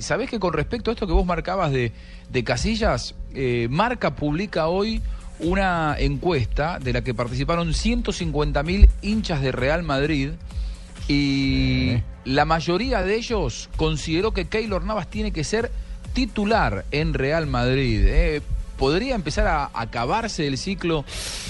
¿Sabés que con respecto a esto que vos marcabas de, de Casillas, eh, Marca publica hoy una encuesta de la que participaron 150.000 hinchas de Real Madrid y la mayoría de ellos consideró que Keylor Navas tiene que ser titular en Real Madrid. eh. ¿Podría empezar a acabarse el ciclo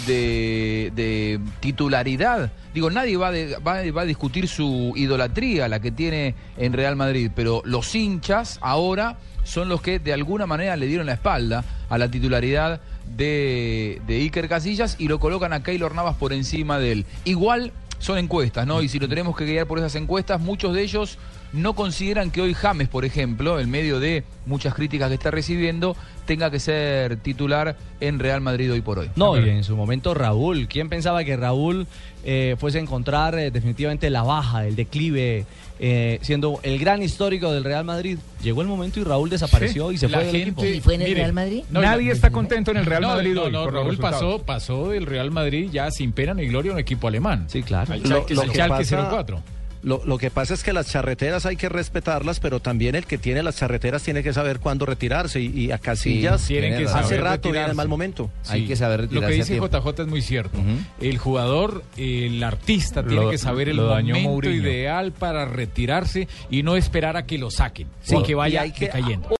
de, titularidad? Digo, nadie va a discutir su idolatría, la que tiene en Real Madrid, pero los hinchas ahora son los que de alguna manera le dieron la espalda a la titularidad de, de Iker Casillas y lo colocan a Keylor Navas por encima de él. Igual son encuestas, ¿no? Y si lo tenemos que guiar por esas encuestas, muchos de ellos no consideran que hoy James, por ejemplo, en medio de muchas críticas que está recibiendo, tenga que ser titular en Real Madrid hoy por hoy. No, y en su momento Raúl. ¿Quién pensaba que Raúl eh, fuese a encontrar eh, definitivamente la baja, el declive, eh, siendo el gran histórico del Real Madrid? Llegó el momento y Raúl desapareció y se fue del equipo. ¿Y fue en el Mire, Real Madrid? no, Nadie está contento en el Real no, Madrid no, hoy no, por los Raúl pasó, pasó del Real Madrid ya sin pena ni gloria a un equipo alemán. Sí, claro. Al Lo- Schalke, lo al que Schalke pasa- 04. Lo, lo que pasa es que las charreteras hay que respetarlas, pero también el que tiene las charreteras tiene que saber cuándo retirarse. Y, y a Casillas Sí, tienen que hace rato viene retirarse. en mal momento. Hay que saber Lo que retirarse dice. JJ es muy cierto. El jugador, el artista tiene que saber el momento Mourinho. ideal para retirarse y no esperar a que lo saquen, sin Sí. que Y vaya hay que- decayendo.